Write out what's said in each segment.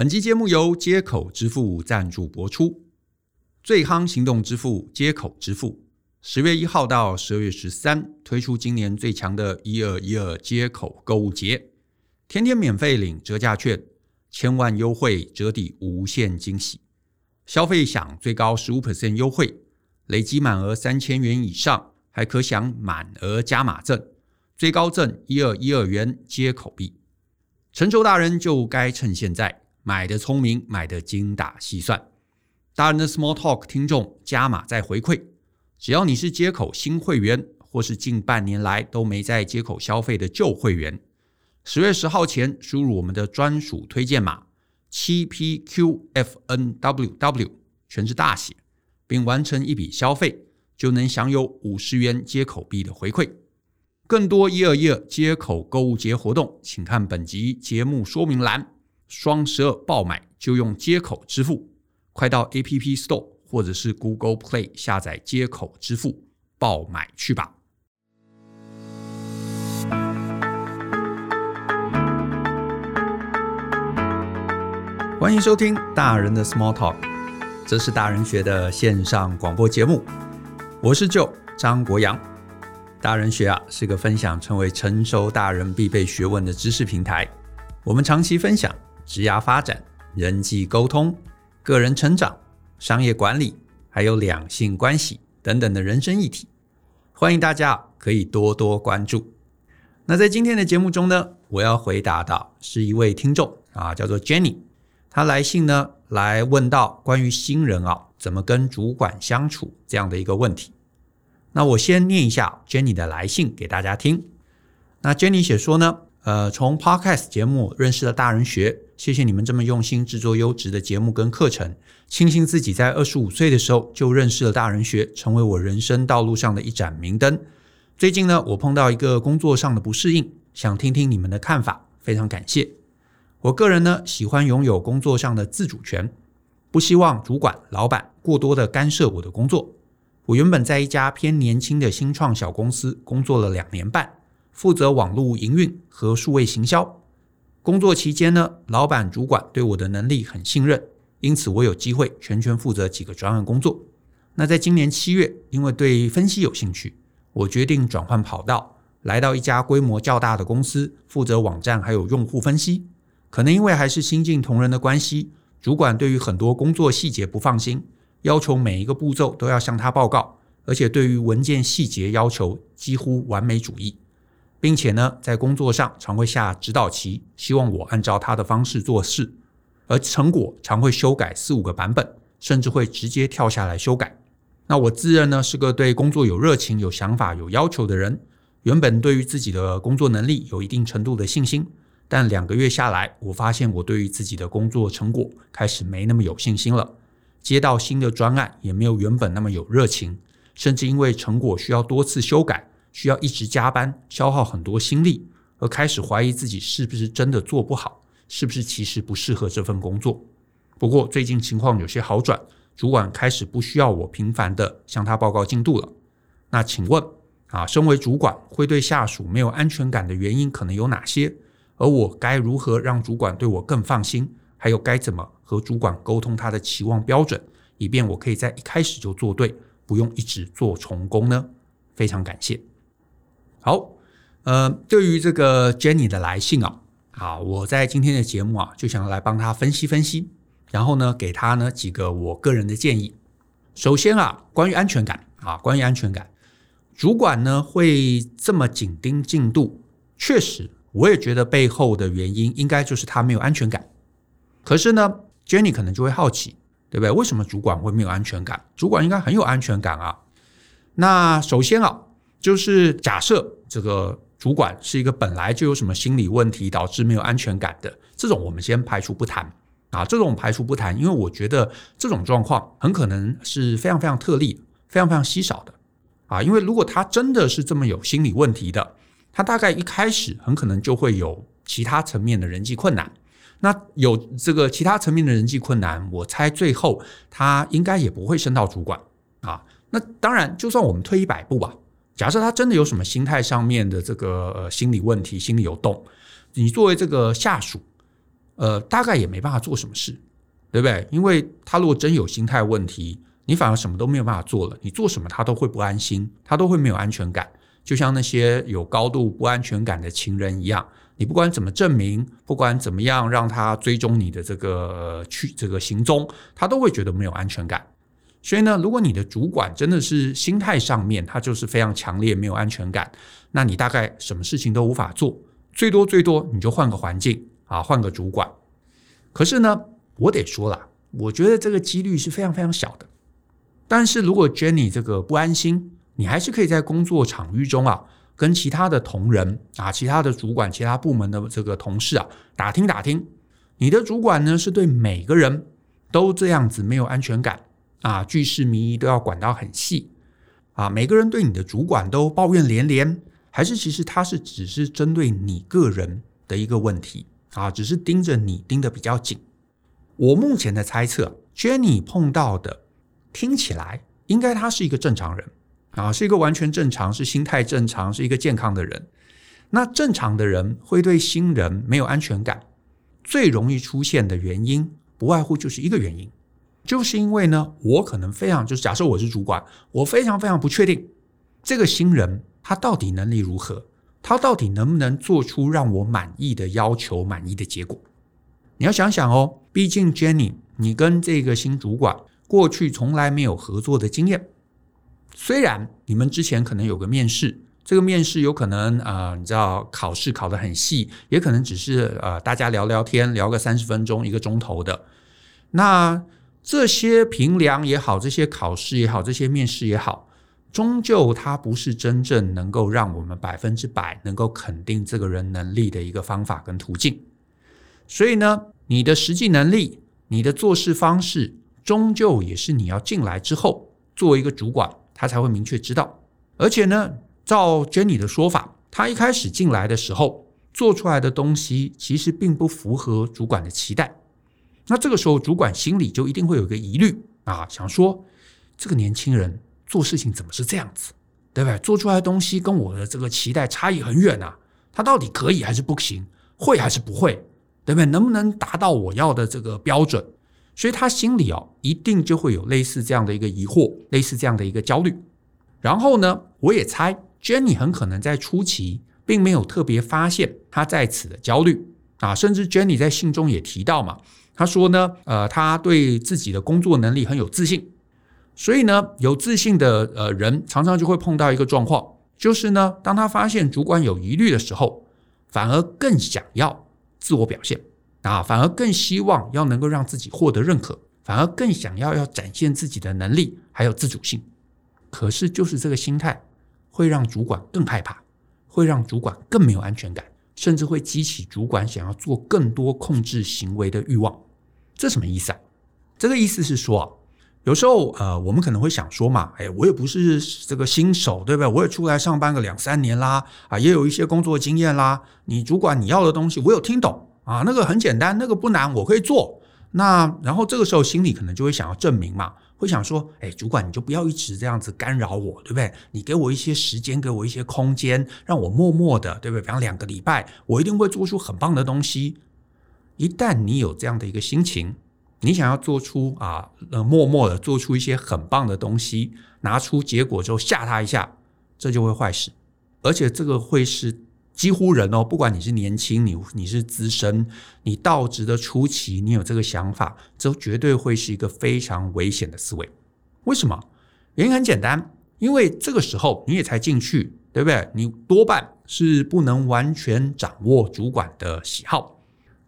本期节目由接口支付赞助播出。最夯行动支付接口支付，十月一号到十二月十三推出今年最强的一二一二接口购物节，天天免费领折价券，千万优惠折抵无限惊喜，消费享最高十五 percent 优惠，累积满额三千元以上还可享满额加码赠，最高赠一二一二元接口币。成熟大人就该趁现在。买的聪明，买的精打细算。大人的 Small Talk 听众加码再回馈，只要你是街口新会员，或是近半年来都没在街口消费的旧会员，十月十号前输入我们的专属推荐码七 PQFNWW，全是大写，并完成一笔消费，就能享有五十元街口币的回馈。更多一二一二街口购物节活动，请看本集节目说明栏。双十二爆买就用街口支付，快到 App Store 或者是 Google Play 下载街口支付爆买去吧！欢迎收听大人的 Small Talk，这是大人学的线上广播节目，我是 Joe 张国阳。大人学啊是个分享成为成熟大人必备学问的知识平台，我们长期分享。职涯发展、人际沟通、个人成长、商业管理，还有两性关系等等的人生议题，欢迎大家可以多多关注。那在今天的节目中呢，我要回答的是一位听众啊，叫做 Jenny，他来信呢来问到关于新人啊怎么跟主管相处这样的一个问题。那我先念一下 Jenny 的来信给大家听。那 Jenny 写说呢，呃，从 Podcast 节目认识了大人学。谢谢你们这么用心制作优质的节目跟课程。庆幸自己在二十五岁的时候就认识了大人学，成为我人生道路上的一盏明灯。最近呢，我碰到一个工作上的不适应，想听听你们的看法，非常感谢。我个人呢，喜欢拥有工作上的自主权，不希望主管、老板过多的干涉我的工作。我原本在一家偏年轻的新创小公司工作了两年半，负责网络营运和数位行销。工作期间呢，老板主管对我的能力很信任，因此我有机会全权负责几个专案工作。那在今年七月，因为对分析有兴趣，我决定转换跑道，来到一家规模较大的公司，负责网站还有用户分析。可能因为还是新进同仁的关系，主管对于很多工作细节不放心，要求每一个步骤都要向他报告，而且对于文件细节要求几乎完美主义。并且呢，在工作上常会下指导棋，希望我按照他的方式做事，而成果常会修改四五个版本，甚至会直接跳下来修改。那我自认呢是个对工作有热情、有想法、有要求的人，原本对于自己的工作能力有一定程度的信心，但两个月下来，我发现我对于自己的工作成果开始没那么有信心了，接到新的专案也没有原本那么有热情，甚至因为成果需要多次修改。需要一直加班，消耗很多心力，而开始怀疑自己是不是真的做不好，是不是其实不适合这份工作。不过最近情况有些好转，主管开始不需要我频繁地向他报告进度了。那请问啊，身为主管会对下属没有安全感的原因可能有哪些？而我该如何让主管对我更放心？还有该怎么和主管沟通他的期望标准，以便我可以在一开始就做对，不用一直做重工呢？非常感谢。好，呃，对于这个 Jenny 的来信啊，啊，我在今天的节目啊，就想来帮她分析分析，然后呢，给她呢几个我个人的建议。首先啊，关于安全感啊，关于安全感，主管呢会这么紧盯进度，确实，我也觉得背后的原因应该就是他没有安全感。可是呢，Jenny 可能就会好奇，对不对？为什么主管会没有安全感？主管应该很有安全感啊。那首先啊。就是假设这个主管是一个本来就有什么心理问题导致没有安全感的，这种我们先排除不谈啊，这种排除不谈，因为我觉得这种状况很可能是非常非常特例，非常非常稀少的啊，因为如果他真的是这么有心理问题的，他大概一开始很可能就会有其他层面的人际困难，那有这个其他层面的人际困难，我猜最后他应该也不会升到主管啊。那当然，就算我们退一百步吧。假设他真的有什么心态上面的这个呃心理问题，心里有洞，你作为这个下属，呃，大概也没办法做什么事，对不对？因为他如果真有心态问题，你反而什么都没有办法做了。你做什么，他都会不安心，他都会没有安全感。就像那些有高度不安全感的情人一样，你不管怎么证明，不管怎么样让他追踪你的这个去这个行踪，他都会觉得没有安全感。所以呢，如果你的主管真的是心态上面他就是非常强烈没有安全感，那你大概什么事情都无法做，最多最多你就换个环境啊，换个主管。可是呢，我得说了，我觉得这个几率是非常非常小的。但是如果 Jenny 这个不安心，你还是可以在工作场域中啊，跟其他的同仁啊、其他的主管、其他部门的这个同事啊打听打听，你的主管呢是对每个人都这样子没有安全感。啊，巨细靡遗都要管到很细啊！每个人对你的主管都抱怨连连，还是其实他是只是针对你个人的一个问题啊？只是盯着你盯得比较紧。我目前的猜测，Jenny 碰到的听起来应该他是一个正常人啊，是一个完全正常、是心态正常、是一个健康的人。那正常的人会对新人没有安全感，最容易出现的原因不外乎就是一个原因。就是因为呢，我可能非常就是假设我是主管，我非常非常不确定这个新人他到底能力如何，他到底能不能做出让我满意的要求、满意的结果。你要想想哦，毕竟 Jenny，你跟这个新主管过去从来没有合作的经验，虽然你们之前可能有个面试，这个面试有可能啊、你知道考试考得很细，也可能只是呃大家聊聊天，聊个三十分钟、一个钟头的那。这些评量也好，这些考试也好，这些面试也好，终究它不是真正能够让我们百分之百能够肯定这个人能力的一个方法跟途径。所以呢，你的实际能力，你的做事方式，终究也是你要进来之后，作为一个主管，他才会明确知道。而且呢，照 Jenny 的说法，他一开始进来的时候做出来的东西，其实并不符合主管的期待。那这个时候，主管心里就一定会有一个疑虑啊，想说这个年轻人做事情怎么是这样子，对不对？做出来的东西跟我的这个期待差异很远啊，他到底可以还是不行？会还是不会？对不对？能不能达到我要的这个标准？所以他心里哦，一定就会有类似这样的一个疑惑，类似这样的一个焦虑。然后呢，我也猜 Jenny 很可能在初期并没有特别发现他在此的焦虑啊，甚至 Jenny 在信中也提到嘛。他说呢，呃，他对自己的工作能力很有自信，所以呢，有自信的呃人常常就会碰到一个状况，就是呢，当他发现主管有疑虑的时候，反而更想要自我表现啊，反而更希望要能够让自己获得认可，反而更想要要展现自己的能力还有自主性。可是就是这个心态会让主管更害怕，会让主管更没有安全感，甚至会激起主管想要做更多控制行为的欲望。这什么意思啊？这个意思是说，有时候呃，我们可能会想说嘛，哎，我也不是这个新手，对不对？我也出来上班个两三年啦，啊，也有一些工作经验啦。你主管你要的东西，我有听懂啊，那个很简单，那个不难，我可以做。那然后这个时候心里可能就会想要证明嘛，会想说，哎，主管你就不要一直这样子干扰我，对不对？你给我一些时间，给我一些空间，让我默默的，对不对？比方两个礼拜，我一定会做出很棒的东西。一旦你有这样的一个心情，你想要做出啊，呃，默默的做出一些很棒的东西，拿出结果之后吓他一下，这就会坏事。而且这个会是几乎人哦，不管你是年轻，你你是资深，你到职的初期，你有这个想法，这绝对会是一个非常危险的思维。为什么？原因很简单，因为这个时候你也才进去，对不对？你多半是不能完全掌握主管的喜好。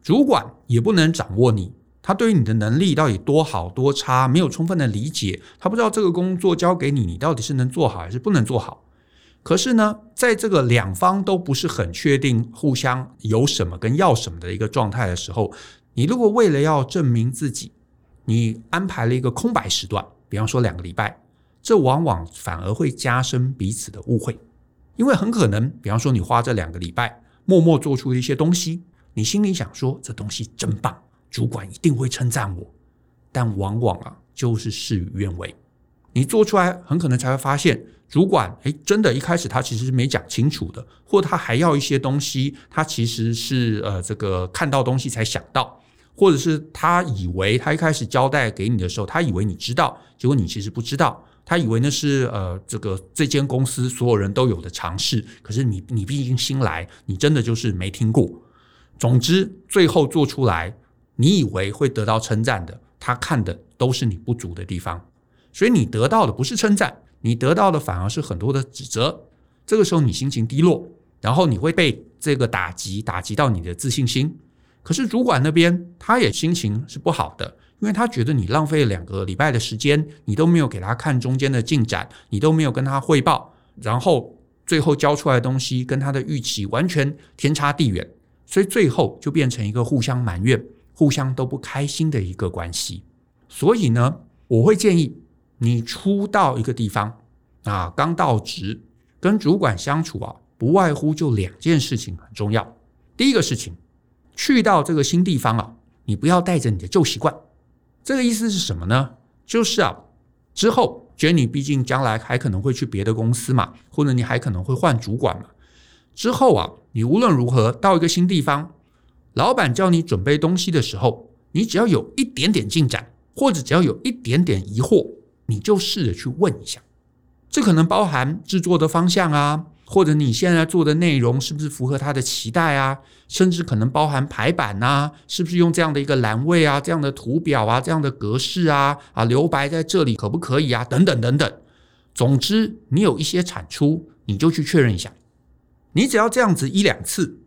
主管也不能掌握你，他对于你的能力到底多好多差，没有充分的理解，他不知道这个工作交给你，你到底是能做好还是不能做好。可是呢，在这个两方都不是很确定互相有什么跟要什么的一个状态的时候，你如果为了要证明自己，你安排了一个空白时段，比方说两个礼拜，这往往反而会加深彼此的误会，因为很可能，比方说你花这两个礼拜，默默做出一些东西。你心里想说，这东西真棒，主管一定会称赞我，但往往啊就是事与愿违。你做出来很可能才会发现，主管诶真的一开始他其实是没讲清楚的，或他还要一些东西，他其实是呃这个看到东西才想到，或者是他以为他一开始交代给你的时候，他以为你知道，结果你其实不知道，他以为那是呃这个这间公司所有人都有的常识，可是你你毕竟新来，你真的就是没听过。总之，最后做出来，你以为会得到称赞的，他看的都是你不足的地方，所以你得到的不是称赞，你得到的反而是很多的指责。这个时候你心情低落，然后你会被这个打击，打击到你的自信心。可是主管那边他也心情是不好的，因为他觉得你浪费了两个礼拜的时间，你都没有给他看中间的进展，你都没有跟他汇报，然后最后交出来的东西跟他的预期完全天差地远。所以最后就变成一个互相埋怨、互相都不开心的一个关系。所以呢，我会建议你初到一个地方啊，刚到职，跟主管相处啊，不外乎就两件事情很重要。第一个事情，去到这个新地方啊，你不要带着你的旧习惯。这个意思是什么呢？就是啊，之后觉得你毕竟将来还可能会去别的公司嘛，或者你还可能会换主管嘛。之后啊，你无论如何到一个新地方，老板叫你准备东西的时候，你只要有一点点进展，或者只要有一点点疑惑，你就试着去问一下。这可能包含制作的方向啊，或者你现在做的内容是不是符合他的期待啊，甚至可能包含排版呐，是不是用这样的一个栏位啊，这样的图表啊，这样的格式啊，啊留白在这里可不可以啊？等等等等。总之，你有一些产出，你就去确认一下。你只要这样子一两次，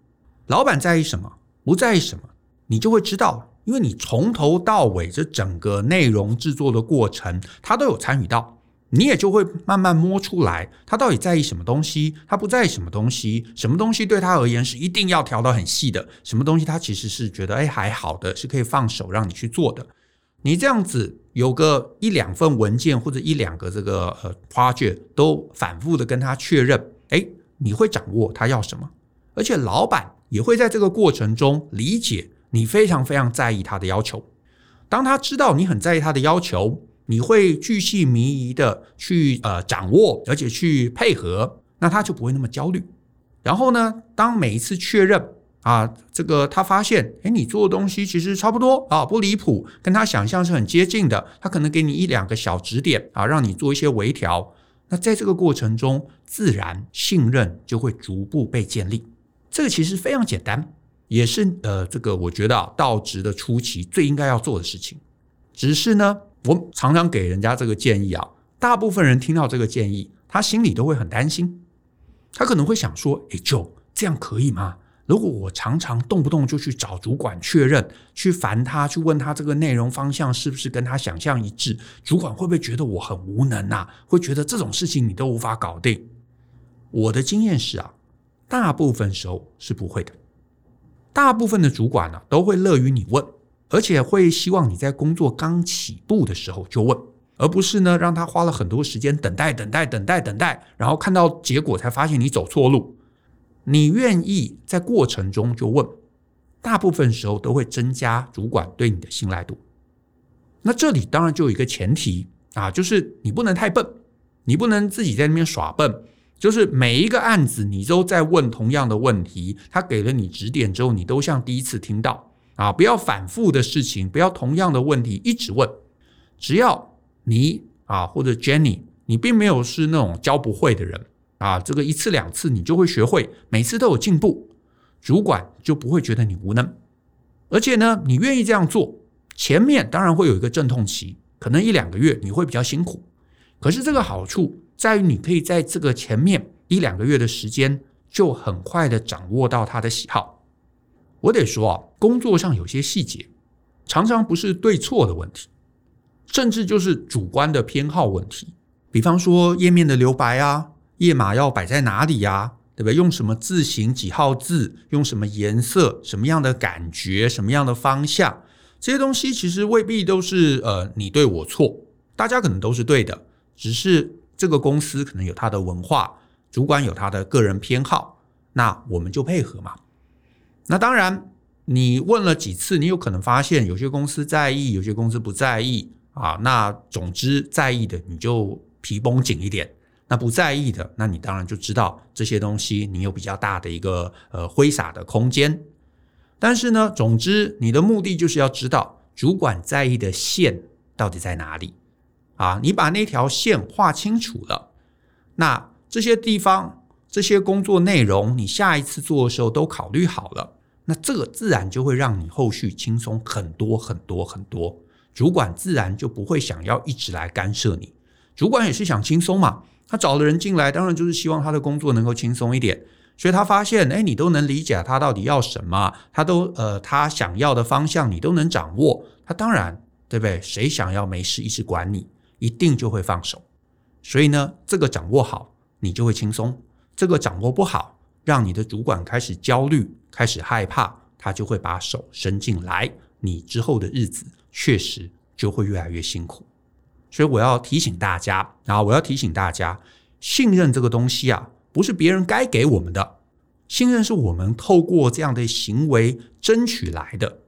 老板在意什么，不在意什么，你就会知道，因为你从头到尾这整个内容制作的过程，他都有参与到，你也就会慢慢摸出来，他到底在意什么东西，他不在意什么东西，什么东西对他而言是一定要调到很细的，什么东西他其实是觉得哎还好的，是可以放手让你去做的。你这样子有个一两份文件或者一两个这个呃 project 都反复的跟他确认，你会掌握他要什么，而且老板也会在这个过程中理解你非常非常在意他的要求。当他知道你很在意他的要求，你会巨细靡遗的去呃掌握，而且去配合，那他就不会那么焦虑。然后呢，当每一次确认啊，这个他发现，诶，你做的东西其实差不多啊，不离谱，跟他想象是很接近的，他可能给你一两个小指点啊，让你做一些微调。那在这个过程中，自然信任就会逐步被建立。这个其实非常简单，也是呃，这个我觉得啊，到职的初期最应该要做的事情。只是呢，我常常给人家这个建议啊，大部分人听到这个建议，他心里都会很担心，他可能会想说：“诶，就这样可以吗？”如果我常常动不动就去找主管确认，去烦他，去问他这个内容方向是不是跟他想象一致，主管会不会觉得我很无能啊？会觉得这种事情你都无法搞定？我的经验是啊，大部分时候是不会的。大部分的主管呢，都会乐于你问，而且会希望你在工作刚起步的时候就问，而不是呢让他花了很多时间等待、等待、等待、等待，然后看到结果才发现你走错路。你愿意在过程中就问，大部分时候都会增加主管对你的信赖度。那这里当然就有一个前提啊，就是你不能太笨，你不能自己在那边耍笨，就是每一个案子你都在问同样的问题，他给了你指点之后，你都像第一次听到啊，不要反复的事情，不要同样的问题一直问，只要你啊或者 Jenny，你并没有是那种教不会的人。啊，这个一次两次你就会学会，每次都有进步，主管就不会觉得你无能。而且呢，你愿意这样做，前面当然会有一个阵痛期，可能一两个月你会比较辛苦。可是这个好处在于，你可以在这个前面一两个月的时间，就很快的掌握到他的喜好。我得说啊，工作上有些细节，常常不是对错的问题，甚至就是主观的偏好问题。比方说页面的留白啊。页码要摆在哪里呀？对不对？用什么字型、几号字？用什么颜色？什么样的感觉？什么样的方向？这些东西其实未必都是呃你对我错，大家可能都是对的，只是这个公司可能有它的文化，主管有他的个人偏好，那我们就配合嘛。那当然，你问了几次，你有可能发现有些公司在意，有些公司不在意啊。那总之在意的，你就皮绷紧一点。那不在意的，那你当然就知道这些东西，你有比较大的一个呃挥洒的空间。但是呢，总之你的目的就是要知道主管在意的线到底在哪里啊？你把那条线画清楚了，那这些地方、这些工作内容，你下一次做的时候都考虑好了，那这个自然就会让你后续轻松很多很多很多。主管自然就不会想要一直来干涉你。主管也是想轻松嘛，他找了人进来，当然就是希望他的工作能够轻松一点。所以他发现，哎，你都能理解他到底要什么，他都呃，他想要的方向你都能掌握，他当然对不对？谁想要没事一直管你，一定就会放手。所以呢，这个掌握好，你就会轻松；这个掌握不好，让你的主管开始焦虑、开始害怕，他就会把手伸进来，你之后的日子确实就会越来越辛苦。所以我要提醒大家啊，我要提醒大家，信任这个东西啊。不是别人该给我们的信任，是我们透过这样的行为争取来的。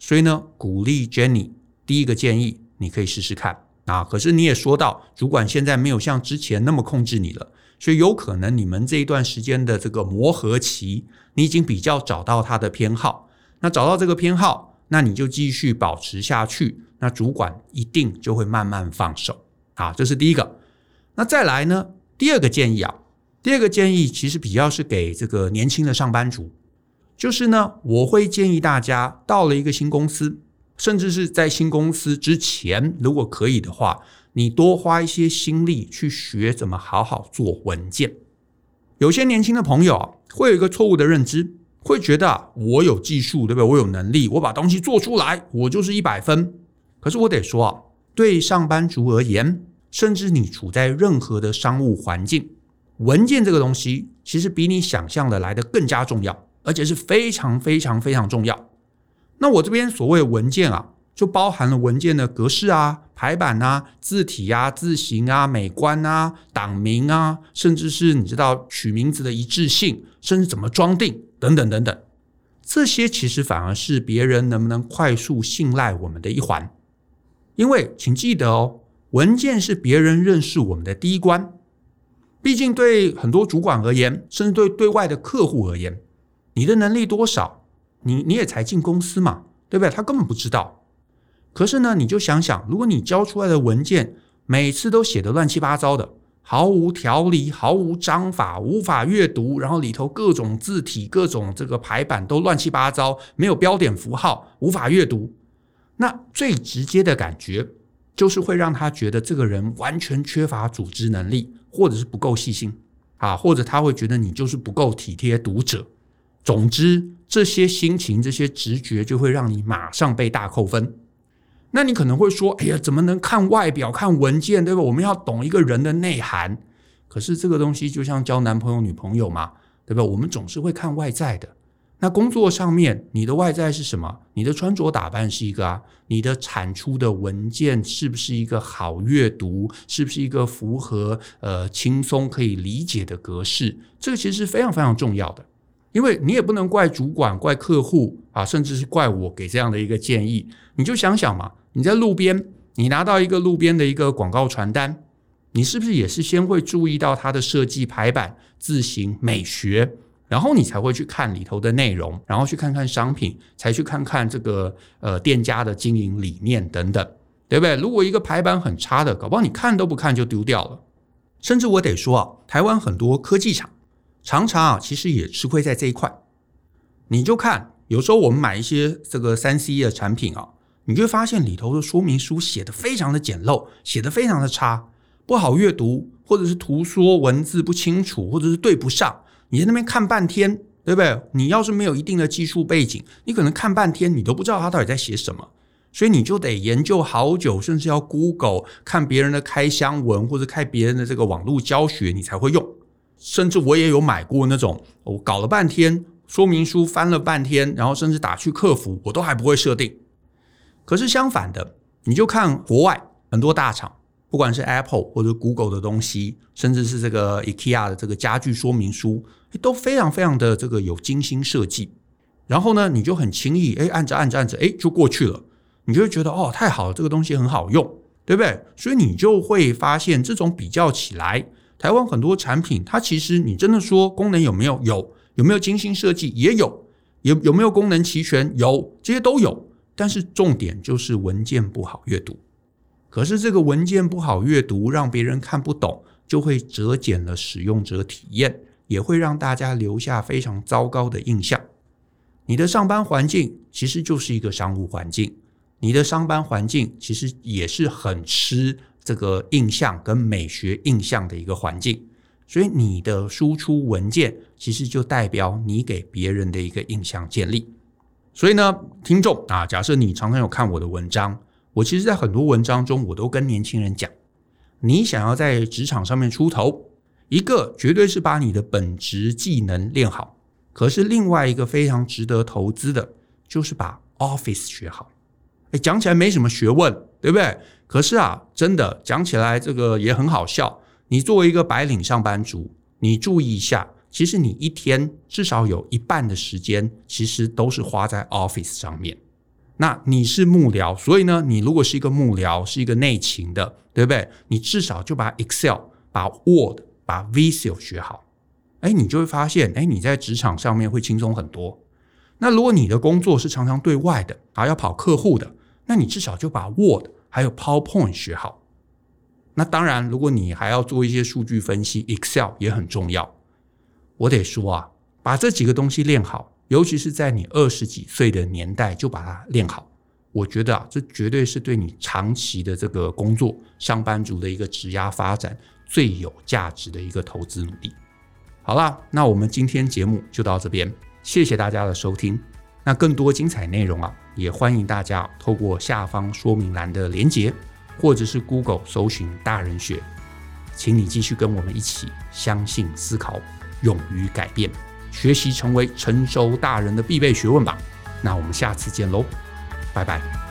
所以呢，鼓励 Jenny，第一个建议，你可以试试看啊。可是你也说到，主管现在没有像之前那么控制你了，所以有可能你们这一段时间的这个磨合期，你已经比较找到他的偏好。那找到这个偏好，那你就继续保持下去，那主管一定就会慢慢放手啊。这是第一个。那再来呢，第二个建议啊。第二个建议其实比较是给这个年轻的上班族，就是呢，我会建议大家到了一个新公司，甚至是在新公司之前，如果可以的话，你多花一些心力去学怎么好好做文件。有些年轻的朋友啊，会有一个错误的认知，会觉得啊，我有技术，对不对？我有能力，我把东西做出来，我就是一百分。可是我得说啊，对上班族而言，甚至你处在任何的商务环境。文件这个东西，其实比你想象的来的更加重要，而且是非常非常非常重要。那我这边所谓文件啊，就包含了文件的格式啊、排版啊、字体啊、字型啊、美观啊、档名啊，甚至是你知道取名字的一致性，甚至怎么装订等等等等。这些其实反而是别人能不能快速信赖我们的一环，因为请记得哦，文件是别人认识我们的第一关。毕竟，对很多主管而言，甚至对对外的客户而言，你的能力多少，你你也才进公司嘛，对不对？他根本不知道。可是呢，你就想想，如果你交出来的文件每次都写得乱七八糟的，毫无条理，毫无章法，无法阅读，然后里头各种字体、各种这个排版都乱七八糟，没有标点符号，无法阅读，那最直接的感觉就是会让他觉得这个人完全缺乏组织能力。或者是不够细心啊，或者他会觉得你就是不够体贴读者。总之，这些心情、这些直觉就会让你马上被大扣分。那你可能会说：“哎呀，怎么能看外表、看文件，对吧？我们要懂一个人的内涵。”可是这个东西就像交男朋友、女朋友嘛，对吧？我们总是会看外在的。那工作上面，你的外在是什么？你的穿着打扮是一个啊，你的产出的文件是不是一个好阅读？是不是一个符合呃轻松可以理解的格式？这个其实是非常非常重要的，因为你也不能怪主管、怪客户啊，甚至是怪我给这样的一个建议。你就想想嘛，你在路边，你拿到一个路边的一个广告传单，你是不是也是先会注意到它的设计、排版、字形、美学？然后你才会去看里头的内容，然后去看看商品，才去看看这个呃店家的经营理念等等，对不对？如果一个排版很差的，搞不好你看都不看就丢掉了。甚至我得说啊，台湾很多科技厂常常啊，其实也吃亏在这一块。你就看，有时候我们买一些这个三 C 的产品啊，你就会发现里头的说明书写得非常的简陋，写得非常的差，不好阅读，或者是图说文字不清楚，或者是对不上。你在那边看半天，对不对？你要是没有一定的技术背景，你可能看半天，你都不知道他到底在写什么，所以你就得研究好久，甚至要 Google 看别人的开箱文，或者看别人的这个网络教学，你才会用。甚至我也有买过那种，我搞了半天说明书翻了半天，然后甚至打去客服，我都还不会设定。可是相反的，你就看国外很多大厂。不管是 Apple 或者 Google 的东西，甚至是这个 IKEA 的这个家具说明书，都非常非常的这个有精心设计。然后呢，你就很轻易哎，按着按着按着，哎，就过去了。你就会觉得哦，太好了，这个东西很好用，对不对？所以你就会发现，这种比较起来，台湾很多产品，它其实你真的说功能有没有？有，有没有精心设计？也有。有有没有功能齐全？有，这些都有。但是重点就是文件不好阅读。可是这个文件不好阅读，让别人看不懂，就会折减了使用者体验，也会让大家留下非常糟糕的印象。你的上班环境其实就是一个商务环境，你的上班环境其实也是很吃这个印象跟美学印象的一个环境。所以你的输出文件其实就代表你给别人的一个印象建立。所以呢，听众啊，假设你常常有看我的文章，我其实，在很多文章中，我都跟年轻人讲，你想要在职场上面出头，一个绝对是把你的本职技能练好，可是另外一个非常值得投资的，就是把 Office 学好。诶，讲起来没什么学问，对不对？可是啊，真的讲起来这个也很好笑。你作为一个白领上班族，你注意一下。其实你一天至少有一半的时间，其实都是花在 Office 上面。那你是幕僚，所以呢，你如果是一个幕僚，是一个内勤的，对不对？你至少就把 Excel、把 Word、把 Visio 学好，哎，你就会发现，哎，你在职场上面会轻松很多。那如果你的工作是常常对外的，还要跑客户的，那你至少就把 Word 还有 PowerPoint 学好。那当然，如果你还要做一些数据分析，Excel 也很重要。我得说啊，把这几个东西练好，尤其是在你二十几岁的年代就把它练好，我觉得啊，这绝对是对你长期的这个工作、上班族的一个职涯发展最有价值的一个投资努力。好啦，那我们今天节目就到这边，谢谢大家的收听。那更多精彩内容啊，也欢迎大家透过下方说明栏的连结，或者是 Google 搜寻大人学，请你继续跟我们一起相信、思考。勇于改变，学习成为成熟大人的必备学问吧。那我们下次见喽，拜拜。